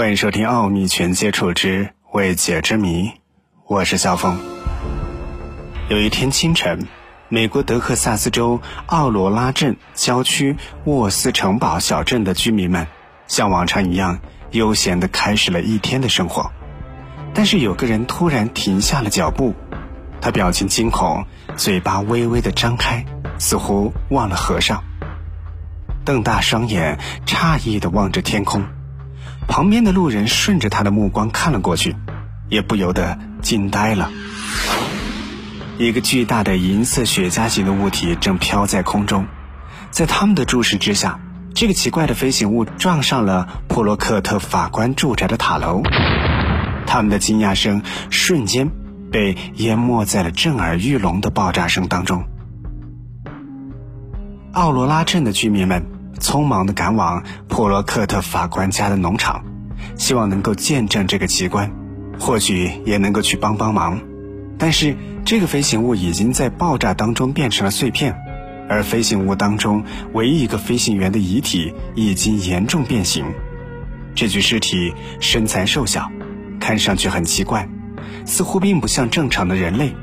欢迎收听《奥秘全接触之未解之谜》，我是肖峰。有一天清晨，美国德克萨斯州奥罗拉镇郊区沃斯城堡小镇的居民们，像往常一样悠闲地开始了一天的生活。但是有个人突然停下了脚步，他表情惊恐，嘴巴微微的张开，似乎忘了合上，瞪大双眼，诧异地望着天空。旁边的路人顺着他的目光看了过去，也不由得惊呆了。一个巨大的银色雪茄形的物体正飘在空中，在他们的注视之下，这个奇怪的飞行物撞上了普洛克特法官住宅的塔楼。他们的惊讶声瞬间被淹没在了震耳欲聋的爆炸声当中。奥罗拉镇的居民们。匆忙地赶往普罗克特法官家的农场，希望能够见证这个奇观，或许也能够去帮帮忙。但是这个飞行物已经在爆炸当中变成了碎片，而飞行物当中唯一一个飞行员的遗体已经严重变形。这具尸体身材瘦小，看上去很奇怪，似乎并不像正常的人类，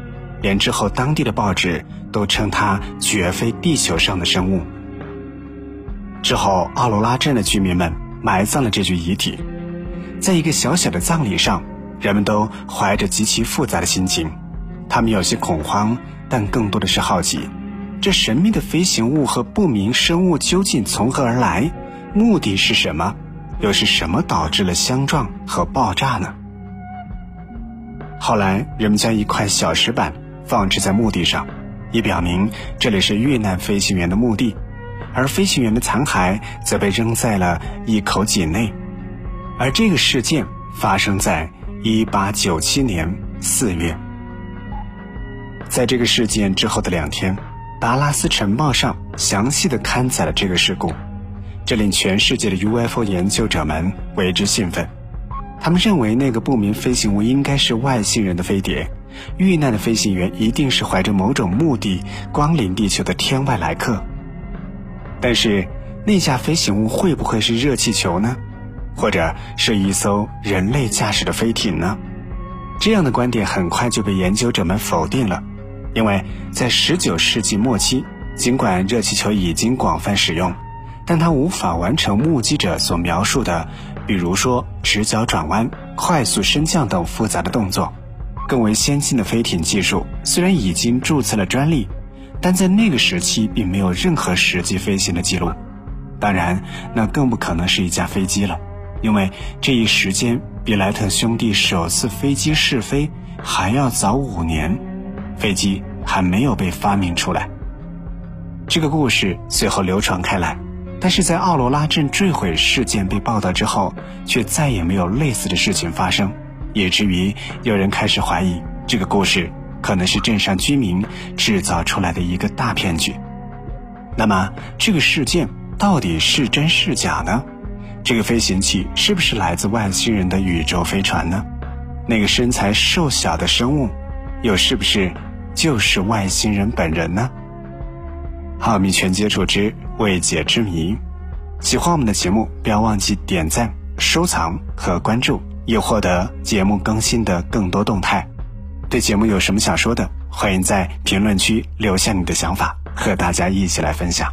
连之后当地的报纸都称它绝非地球上的生物。之后，奥罗拉镇的居民们埋葬了这具遗体。在一个小小的葬礼上，人们都怀着极其复杂的心情。他们有些恐慌，但更多的是好奇：这神秘的飞行物和不明生物究竟从何而来？目的是什么？又是什么导致了相撞和爆炸呢？后来，人们将一块小石板放置在墓地上，以表明这里是遇难飞行员的墓地。而飞行员的残骸则被扔在了一口井内，而这个事件发生在1897年4月。在这个事件之后的两天，《达拉斯晨报》上详细的刊载了这个事故，这令全世界的 UFO 研究者们为之兴奋。他们认为那个不明飞行物应该是外星人的飞碟，遇难的飞行员一定是怀着某种目的光临地球的天外来客。但是，那架飞行物会不会是热气球呢？或者是一艘人类驾驶的飞艇呢？这样的观点很快就被研究者们否定了，因为在19世纪末期，尽管热气球已经广泛使用，但它无法完成目击者所描述的，比如说直角转弯、快速升降等复杂的动作。更为先进的飞艇技术虽然已经注册了专利。但在那个时期，并没有任何实际飞行的记录，当然，那更不可能是一架飞机了，因为这一时间比莱特兄弟首次飞机试飞还要早五年，飞机还没有被发明出来。这个故事随后流传开来，但是在奥罗拉镇坠毁事件被报道之后，却再也没有类似的事情发生，以至于有人开始怀疑这个故事。可能是镇上居民制造出来的一个大骗局。那么，这个事件到底是真是假呢？这个飞行器是不是来自外星人的宇宙飞船呢？那个身材瘦小的生物，又是不是就是外星人本人呢？奥秘全接触之未解之谜。喜欢我们的节目，不要忘记点赞、收藏和关注，以获得节目更新的更多动态。对节目有什么想说的？欢迎在评论区留下你的想法，和大家一起来分享。